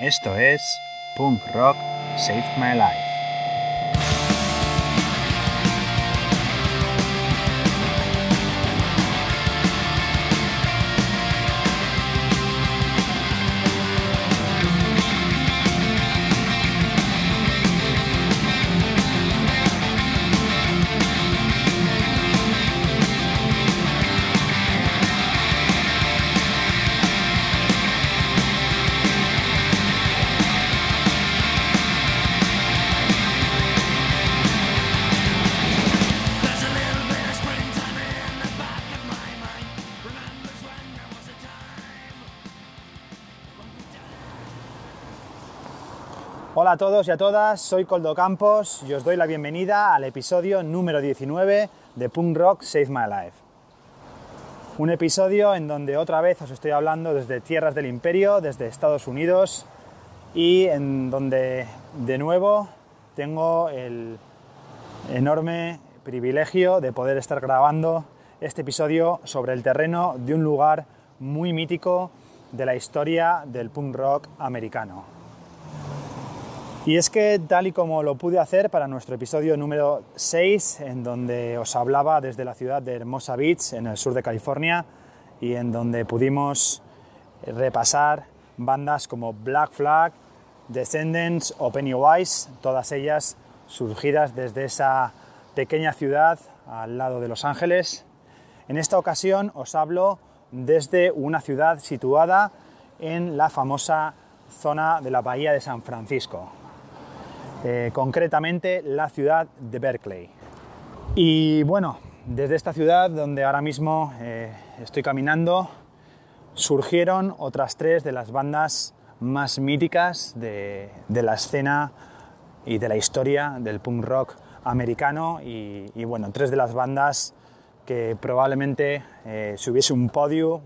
Esto es Punk Rock Saved My Life. Hola a todos y a todas, soy Coldo Campos y os doy la bienvenida al episodio número 19 de Punk Rock Save My Life. Un episodio en donde otra vez os estoy hablando desde tierras del imperio, desde Estados Unidos y en donde de nuevo tengo el enorme privilegio de poder estar grabando este episodio sobre el terreno de un lugar muy mítico de la historia del punk rock americano. Y es que tal y como lo pude hacer para nuestro episodio número 6, en donde os hablaba desde la ciudad de Hermosa Beach, en el sur de California, y en donde pudimos repasar bandas como Black Flag, Descendants o Pennywise, todas ellas surgidas desde esa pequeña ciudad al lado de Los Ángeles. En esta ocasión os hablo desde una ciudad situada en la famosa zona de la Bahía de San Francisco, eh, concretamente la ciudad de Berkeley. Y bueno, desde esta ciudad donde ahora mismo eh, estoy caminando, surgieron otras tres de las bandas más míticas de, la escena y de la historia del punk rock americano y, bueno, tres de las bandas que probablemente eh, si hubiese un podium,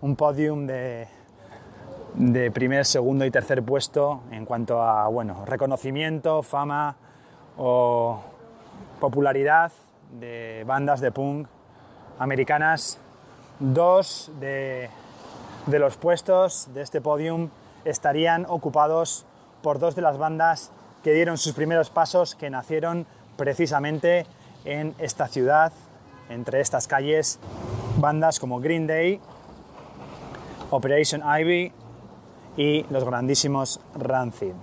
un podium de, de primer, segundo y tercer puesto en cuanto a bueno, reconocimiento, fama o popularidad de bandas de punk americanas. Dos de, de los puestos de este podium estarían ocupados por dos de las bandas que dieron sus primeros pasos, que nacieron precisamente en esta ciudad, entre estas calles, bandas como Green Day, Operation Ivy y los grandísimos Rancid.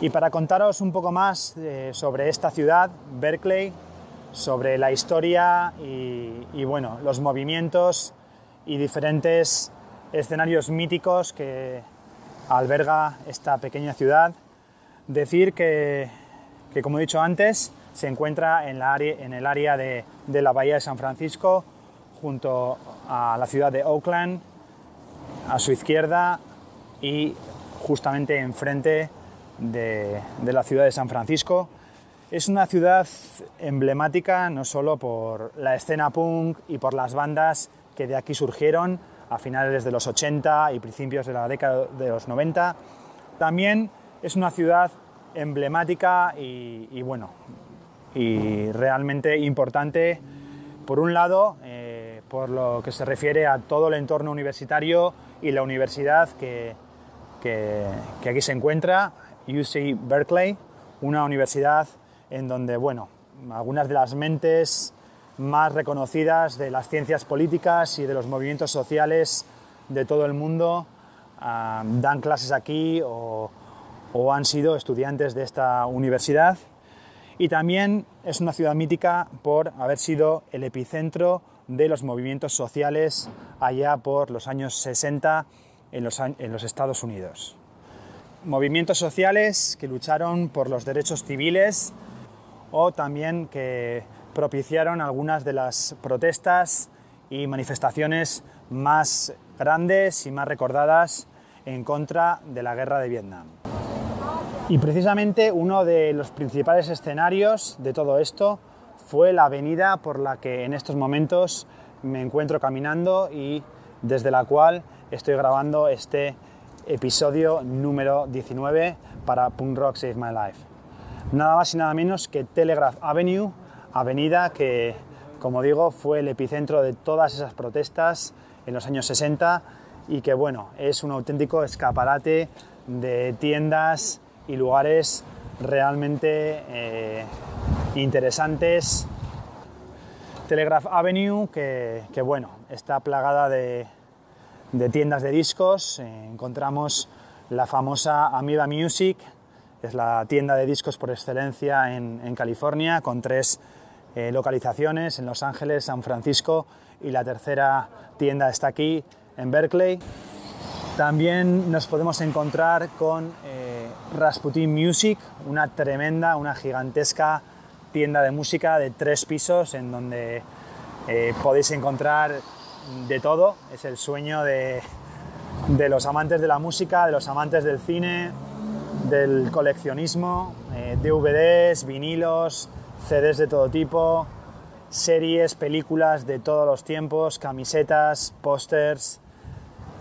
Y para contaros un poco más eh, sobre esta ciudad, Berkeley, sobre la historia y, bueno, los movimientos y diferentes escenarios míticos que alberga esta pequeña ciudad, decir que, como he dicho antes, se encuentra en, la área, en el área de, de la Bahía de San Francisco, junto a la ciudad de Oakland a su izquierda y justamente enfrente de, la ciudad de San Francisco. Es una ciudad emblemática no solo por la escena punk y por las bandas que de aquí surgieron a finales de los 80 y principios de la década de los 90, también es una ciudad emblemática y, bueno, y realmente importante, por un lado, eh, por lo que se refiere a todo el entorno universitario y la universidad que, que, aquí se encuentra, UC Berkeley, una universidad en donde, bueno, algunas de las mentes más reconocidas de las ciencias políticas y de los movimientos sociales de todo el mundo ah, dan clases aquí o, o, han sido estudiantes de esta universidad. Y también es una ciudad mítica por haber sido el epicentro de los movimientos sociales allá por los años 60 en los, en los Estados Unidos. Movimientos sociales que lucharon por los derechos civiles o también que propiciaron algunas de las protestas y manifestaciones más grandes y más recordadas en contra de la guerra de Vietnam. Y precisamente uno de los principales escenarios de todo esto fue la avenida por la que en estos momentos me encuentro caminando y desde la cual estoy grabando este episodio número 19 para Punk Rock Save My Life. Nada más y nada menos que Telegraph Avenue, avenida que, como digo, fue el epicentro de todas esas protestas en los años 60 y que bueno, es un auténtico escaparate de tiendas y lugares realmente eh, interesantes. Telegraph Avenue, que, bueno, está plagada de, tiendas de discos. Encontramos la famosa Amoeba Music, es la tienda de discos por excelencia en, California, con tres eh, localizaciones en Los Ángeles, San Francisco y la tercera tienda está aquí en Berkeley. También nos podemos encontrar con eh, Rasputin Music, una tremenda, una gigantesca tienda de música de tres pisos en donde eh, podéis encontrar de todo. Es el sueño de, los amantes de la música, de los amantes del cine, del coleccionismo, eh, DVDs, vinilos, CDs de todo tipo, series, películas de todos los tiempos, camisetas, pósters,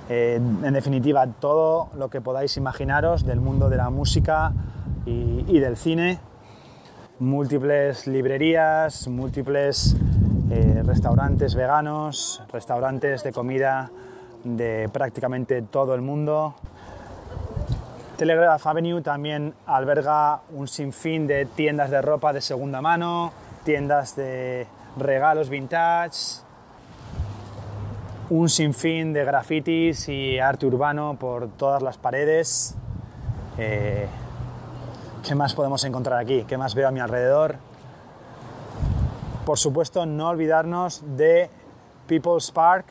eh, en definitiva todo lo que podáis imaginaros del mundo de la música y, del cine. Múltiples librerías, múltiples eh, restaurantes veganos, restaurantes de comida de prácticamente todo el mundo. Telegraph Avenue también alberga un sinfín de tiendas de ropa de segunda mano, tiendas de regalos vintage, un sinfín de grafitis y arte urbano por todas las paredes. Eh, ¿Qué más podemos encontrar aquí? ¿Qué más veo a mi alrededor? Por supuesto, no olvidarnos de People's Park,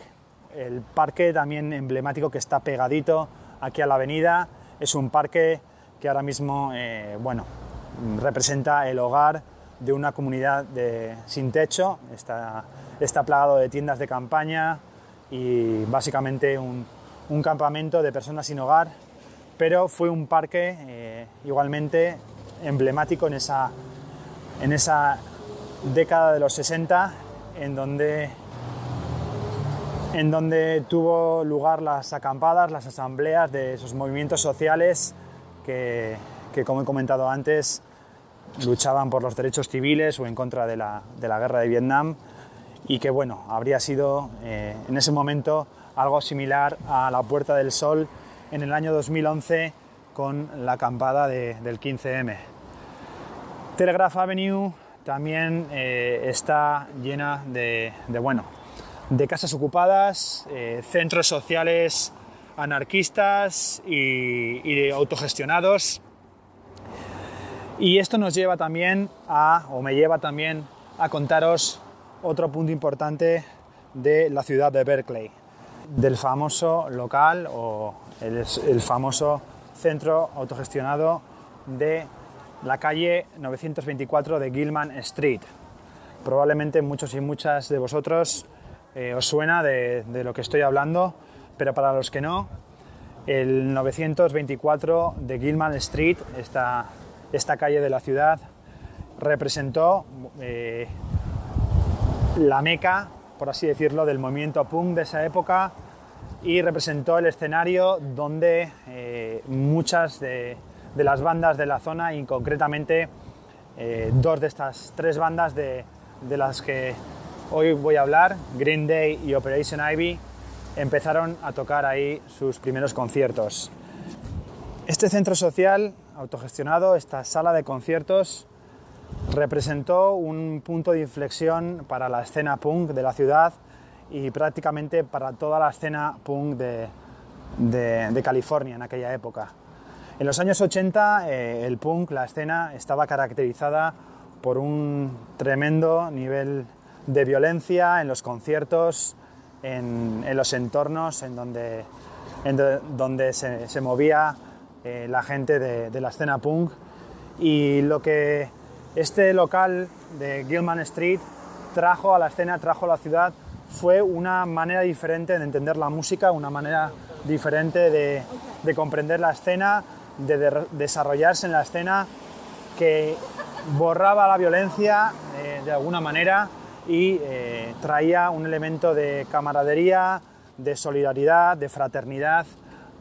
el parque también emblemático que está pegadito aquí a la avenida. Es un parque que ahora mismo eh, bueno, representa el hogar de una comunidad de, sin techo. Está, está plagado de tiendas de campaña, y básicamente un, campamento de personas sin hogar, pero fue un parque eh, igualmente emblemático en esa, en esa década de los 60 en donde, en donde tuvo lugar las acampadas, las asambleas de esos movimientos sociales que, que como he comentado antes, luchaban por los derechos civiles o en contra de la, de la guerra de Vietnam y que bueno, habría sido eh, en ese momento algo similar a la Puerta del Sol en el año 2011 con la acampada del 15M. Telegraph Avenue también eh, está llena de, bueno, de casas ocupadas, eh, centros sociales anarquistas y, y autogestionados. Y esto nos lleva también a, o me lleva también a contaros otro punto importante de la ciudad de Berkeley, del famoso local o el, famoso centro autogestionado de la calle 924 de Gilman Street. Probablemente muchos y muchas de vosotros eh, os suena de, lo que estoy hablando, pero para los que no, el 924 de Gilman Street, esta, esta calle de la ciudad, representó eh, la meca, por así decirlo, del movimiento punk de esa época y representó el escenario donde eh, muchas de, las bandas de la zona y concretamente eh, dos de estas tres bandas de, las que hoy voy a hablar, Green Day y Operation Ivy, empezaron a tocar ahí sus primeros conciertos. Este centro social autogestionado, esta sala de conciertos, representó un punto de inflexión para la escena punk de la ciudad y prácticamente para toda la escena punk de, California en aquella época. En los años 80 eh, el punk, la escena, estaba caracterizada por un tremendo nivel de violencia en los conciertos, en, los entornos en donde, donde se, movía eh, la gente de, de la escena punk y lo que este local de Gilman Street trajo a la escena, trajo a la ciudad, fue una manera diferente de entender la música, una manera diferente de, comprender la escena, de, desarrollarse en la escena, que borraba la violencia eh, de alguna manera y eh, traía un elemento de camaradería, de solidaridad, de fraternidad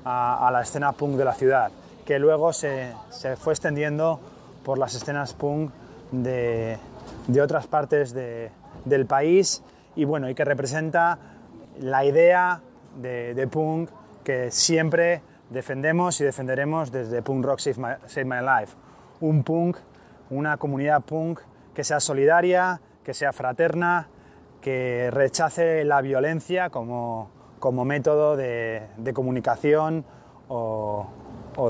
a, la escena punk de la ciudad, que luego se, se fue extendiendo por las escenas punk de, otras partes del país y bueno, y que representa la idea de, punk que siempre defendemos y defenderemos desde Punk Rock Save My, Save My Life. Un punk, una comunidad punk que sea solidaria, que sea fraterna, que rechace la violencia como, como método de, de comunicación o,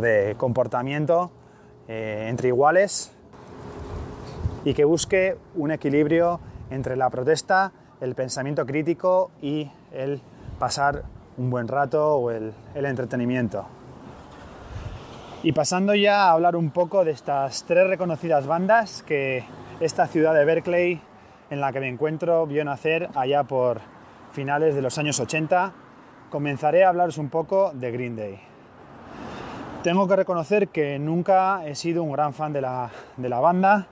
de comportamiento eh, entre iguales y que busque un equilibrio entre la protesta, el pensamiento crítico y el pasar un buen rato o el, entretenimiento. Y pasando ya a hablar un poco de estas tres reconocidas bandas que esta ciudad de Berkeley en la que me encuentro vio nacer allá por finales de los años 80, comenzaré a hablaros un poco de Green Day. Tengo que reconocer que nunca he sido un gran fan de la, de la banda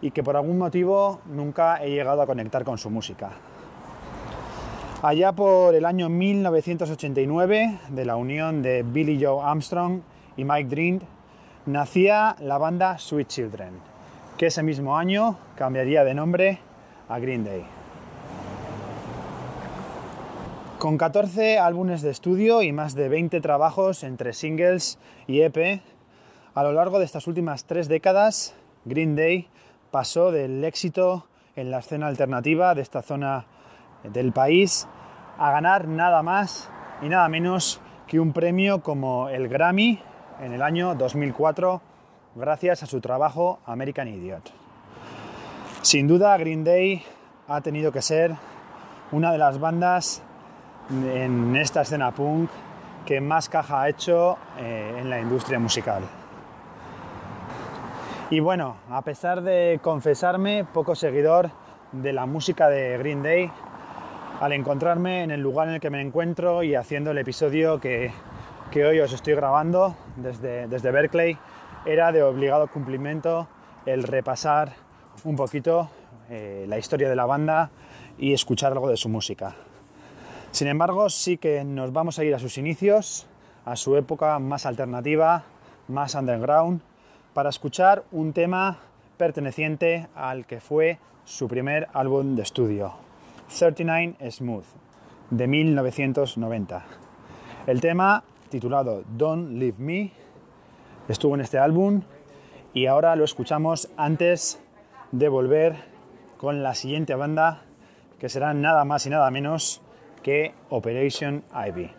y que por algún motivo nunca he llegado a conectar con su música. Allá por el año 1989, de la unión de Billy Joe Armstrong y Mike Dreend, nacía la banda Sweet Children, que ese mismo año cambiaría de nombre a Green Day. Con 14 álbumes de estudio y más de 20 trabajos entre singles y EP, a lo largo de estas últimas tres décadas, Green Day pasó del éxito en la escena alternativa de esta zona del país a ganar nada más y nada menos que un premio como el Grammy en el año 2004 gracias a su trabajo American Idiot. Sin duda Green Day ha tenido que ser una de las bandas en esta escena punk que más caja ha hecho eh, en la industria musical. Y bueno, a pesar de confesarme poco seguidor de la música de Green Day, al encontrarme en el lugar en el que me encuentro y haciendo el episodio que, hoy os estoy grabando desde, desde Berkeley, era de obligado cumplimiento el repasar un poquito eh, la historia de la banda y escuchar algo de su música. Sin embargo, sí que nos vamos a ir a sus inicios, a su época más alternativa, más underground, para escuchar un tema perteneciente al que fue su primer álbum de estudio, 39 Smooth, de 1990. El tema, titulado Don't Leave Me, estuvo en este álbum y ahora lo escuchamos antes de volver con la siguiente banda que será nada más y nada menos que Operation Ivy.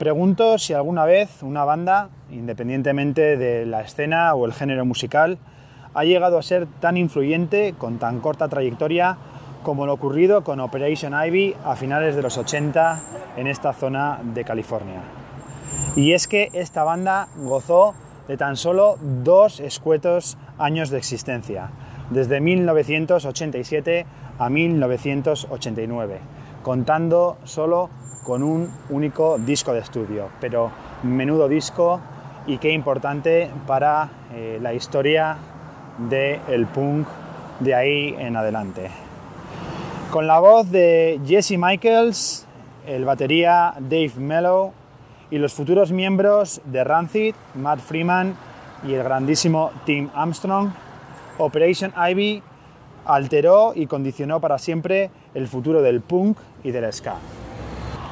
Pregunto si alguna vez una banda, independientemente de la escena o el género musical, ha llegado a ser tan influyente con tan corta trayectoria como lo ocurrido con Operation Ivy a finales de los 80 en esta zona de California. Y es que esta banda gozó de tan solo dos escuetos años de existencia, desde 1987 a 1989, contando solo con un único disco de estudio, pero menudo disco y qué importante para eh, la historia del punk de ahí en adelante. Con la voz de Jesse Michaels, el batería Dave Mello y los futuros miembros de Rancid, Matt Freeman y el grandísimo Tim Armstrong, Operation Ivy alteró y condicionó para siempre el futuro del punk y del ska.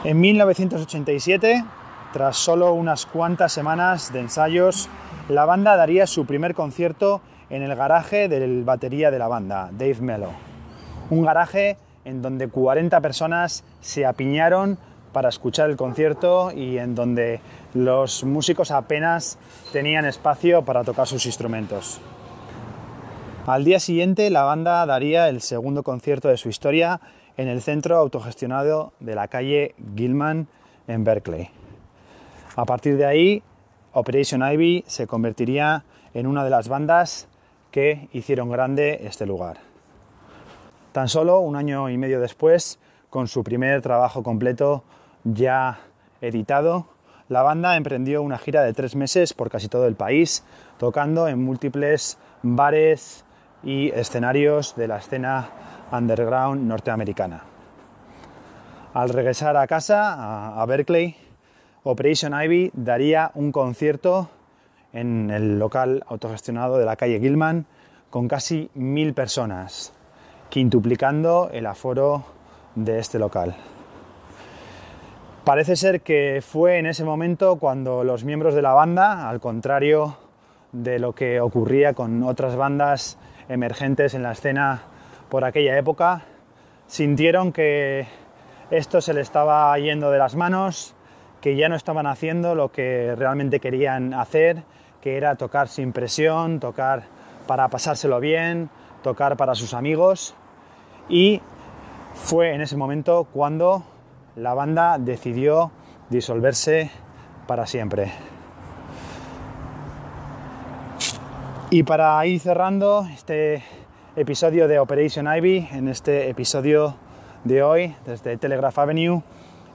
En 1987, tras solo unas cuantas semanas de ensayos, la banda daría su primer concierto en el garaje del batería de la banda, Dave Mello. Un garaje en donde 40 personas se apiñaron para escuchar el concierto y en donde los músicos apenas tenían espacio para tocar sus instrumentos. Al día siguiente la banda daría el segundo concierto de su historia en el centro autogestionado de la calle Gilman en Berkeley. A partir de ahí, Operation Ivy se convertiría en una de las bandas que hicieron grande este lugar. Tan solo un año y medio después, con su primer trabajo completo ya editado, la banda emprendió una gira de tres meses por casi todo el país, tocando en múltiples bares y escenarios de la escena underground norteamericana. Al regresar a casa, a Berkeley, Operation Ivy daría un concierto en el local autogestionado de la calle Gilman con casi mil personas, quintuplicando el aforo de este local. Parece ser que fue en ese momento cuando los miembros de la banda, al contrario de lo que ocurría con otras bandas emergentes en la escena por aquella época, sintieron que esto se le estaba yendo de las manos, que ya no estaban haciendo lo que realmente querían hacer que era tocar sin presión, tocar para pasárselo bien, tocar para sus amigos. Y fue en ese momento cuando la banda decidió disolverse para siempre. Y para ir cerrando este episodio de Operation Ivy, en este episodio de hoy desde Telegraph Avenue,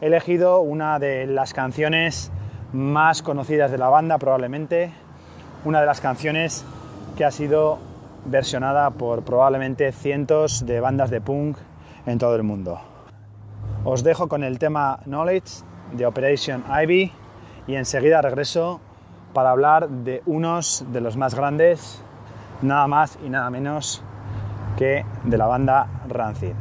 he elegido una de las canciones más conocidas de la banda probablemente, una de las canciones que ha sido versionada por probablemente cientos de bandas de punk en todo el mundo. Os dejo con el tema Knowledge de Operation Ivy y enseguida regreso para hablar de unos de los más grandes, nada más y nada menos de la banda Rancid.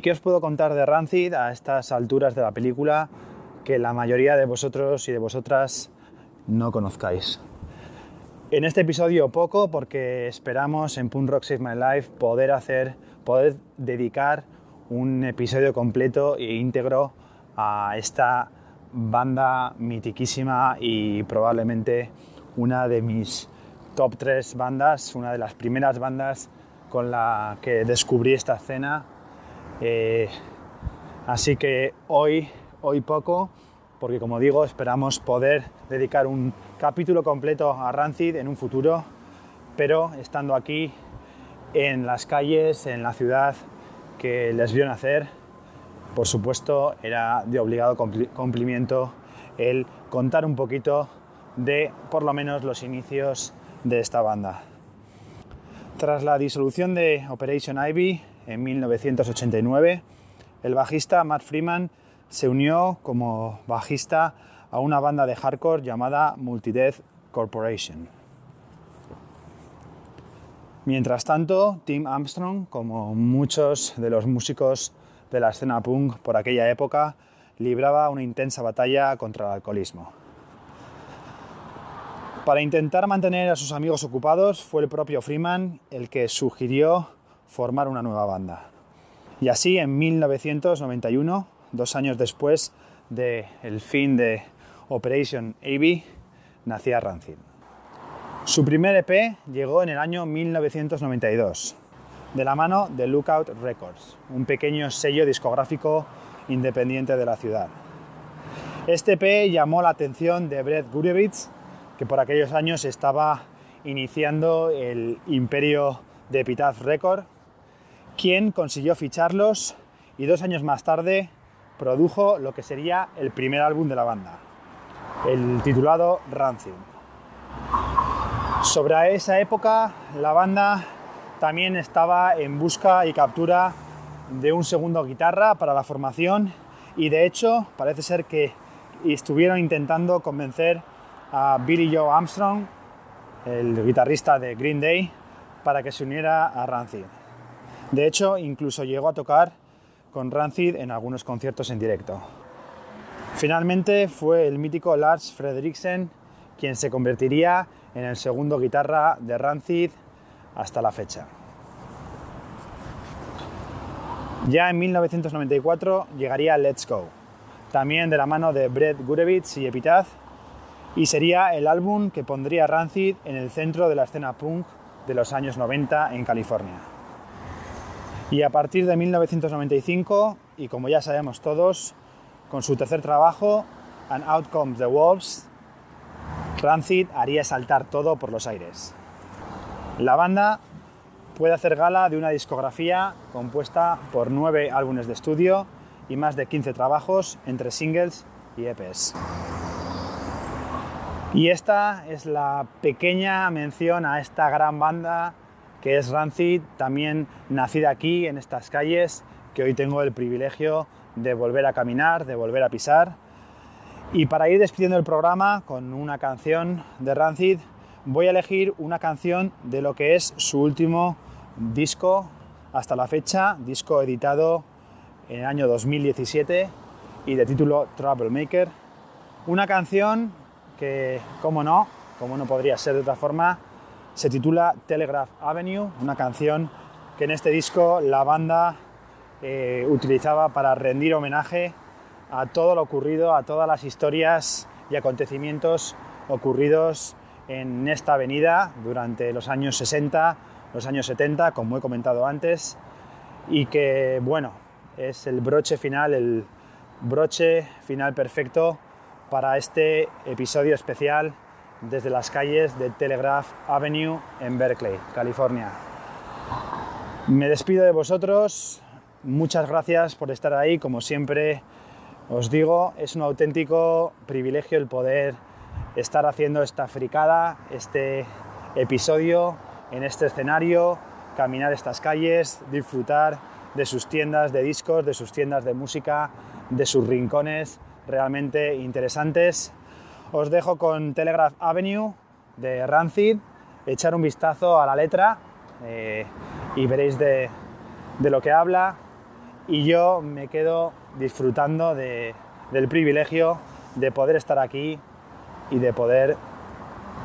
¿Y qué os puedo contar de Rancid a estas alturas de la película que la mayoría de vosotros y de vosotras no conozcáis? En este episodio poco porque esperamos en Punk Rock Save My Life poder hacer, poder dedicar un episodio completo e íntegro a esta banda mitiquísima y probablemente una de mis top 3 bandas, una de las primeras bandas con la que descubrí esta escena. Eh, así que hoy, hoy poco, porque como digo, esperamos poder dedicar un capítulo completo a Rancid en un futuro, pero estando aquí en las calles, en la ciudad que les vio nacer, por supuesto, era de obligado cumplimiento el contar un poquito de por lo menos los inicios de esta banda. Tras la disolución de Operation Ivy en 1989, el bajista Matt Freeman se unió como bajista a una banda de hardcore llamada Multideath Corporation. Mientras tanto, Tim Armstrong, como muchos de los músicos de la escena punk por aquella época, libraba una intensa batalla contra el alcoholismo. Para intentar mantener a sus amigos ocupados, fue el propio Freeman el que sugirió formar una nueva banda. Y así, en 1991, dos años después del fin de Operation AB, nacía Rancid. Su primer EP llegó en el año 1992, de la mano de Lookout Records, un pequeño sello discográfico independiente de la ciudad. Este EP llamó la atención de Brett Gurewitz, que por aquellos años estaba iniciando el imperio de Epitaph Record, quien consiguió ficharlos y dos años más tarde produjo lo que sería el primer álbum de la banda, el titulado Rancid. Sobre esa época, la banda también estaba en busca y captura de un segundo guitarra para la formación y de hecho parece ser que estuvieron intentando convencer a Billy Joe Armstrong, el guitarrista de Green Day, para que se uniera a Rancid. De hecho, incluso llegó a tocar con Rancid en algunos conciertos en directo. Finalmente fue el mítico Lars Frederiksen quien se convertiría en el segundo guitarra de Rancid hasta la fecha. Ya en 1994 llegaría Let's Go, también de la mano de Brett Gurewitz y Epitaph, y sería el álbum que pondría Rancid en el centro de la escena punk de los años 90 en California. Y a partir de 1995, y como ya sabemos todos, con su tercer trabajo, And Out Comes the Wolves, Rancid haría saltar todo por los aires. La banda puede hacer gala de una discografía compuesta por nueve álbumes de estudio y más de 15 trabajos entre singles y EPs. Y esta es la pequeña mención a esta gran banda que es Rancid, también nacida aquí en estas calles, que hoy tengo el privilegio de volver a caminar, de volver a pisar. Y para ir despidiendo el programa con una canción de Rancid, voy a elegir una canción de lo que es su último disco hasta la fecha, disco editado en el año 2017 y de título Troublemaker. Una canción que, como no, como no podría ser de otra forma, se titula Telegraph Avenue, una canción que en este disco la banda eh, utilizaba para rendir homenaje a todo lo ocurrido, a todas las historias y acontecimientos ocurridos en esta avenida durante los años 60, los años 70, como he comentado antes, y que, bueno, es el broche final, el broche final perfecto para este episodio especial desde las calles de Telegraph Avenue en Berkeley, California. Me despido de vosotros, muchas gracias por estar ahí, como siempre os digo, es un auténtico privilegio el poder estar haciendo esta fricada, este episodio en este escenario, caminar estas calles, disfrutar de sus tiendas de discos, de sus tiendas de música, de sus rincones realmente interesantes. Os dejo con Telegraph Avenue de Rancid, echar un vistazo a la letra eh, y veréis de, de lo que habla. y yo me quedo disfrutando del privilegio de poder estar aquí y de poder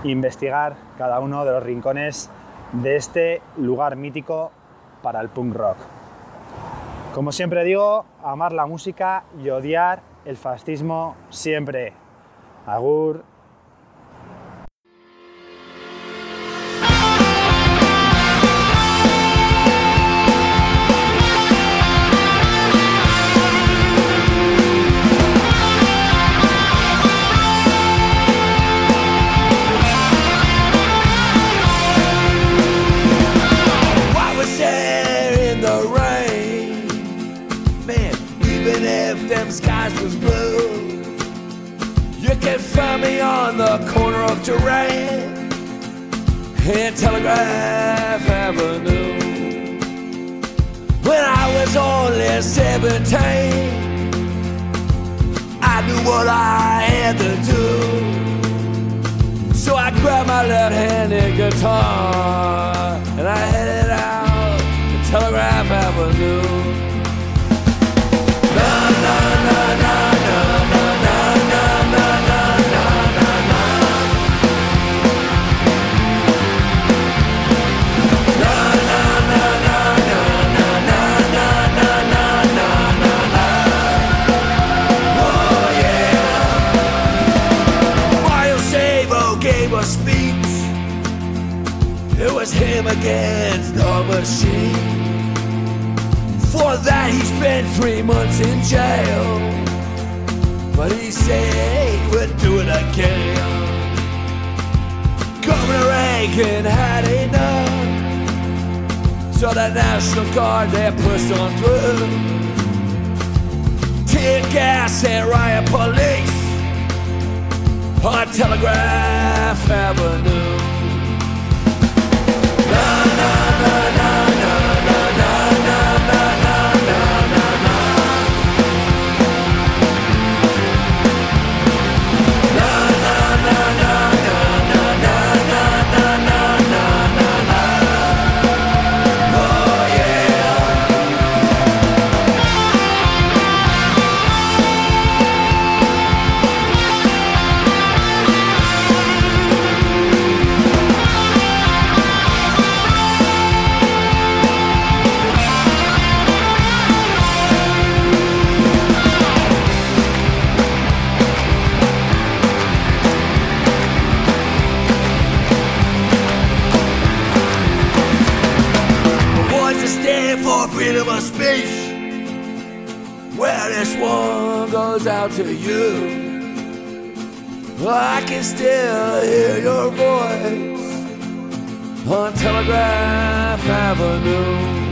investigar cada uno de los rincones de este lugar mítico para el punk rock. Como siempre digo, amar la música y odiar el fascismo siempre. Agur. Only 17, I knew what I had to do. So I grabbed my left-handed guitar and I spent three months in jail. But he said he would do it again. Governor Reagan had enough. So the National Guard they pushed on through. Tear gas and riot police on Telegraph Avenue. Out to you. I can still hear your voice on Telegraph Avenue.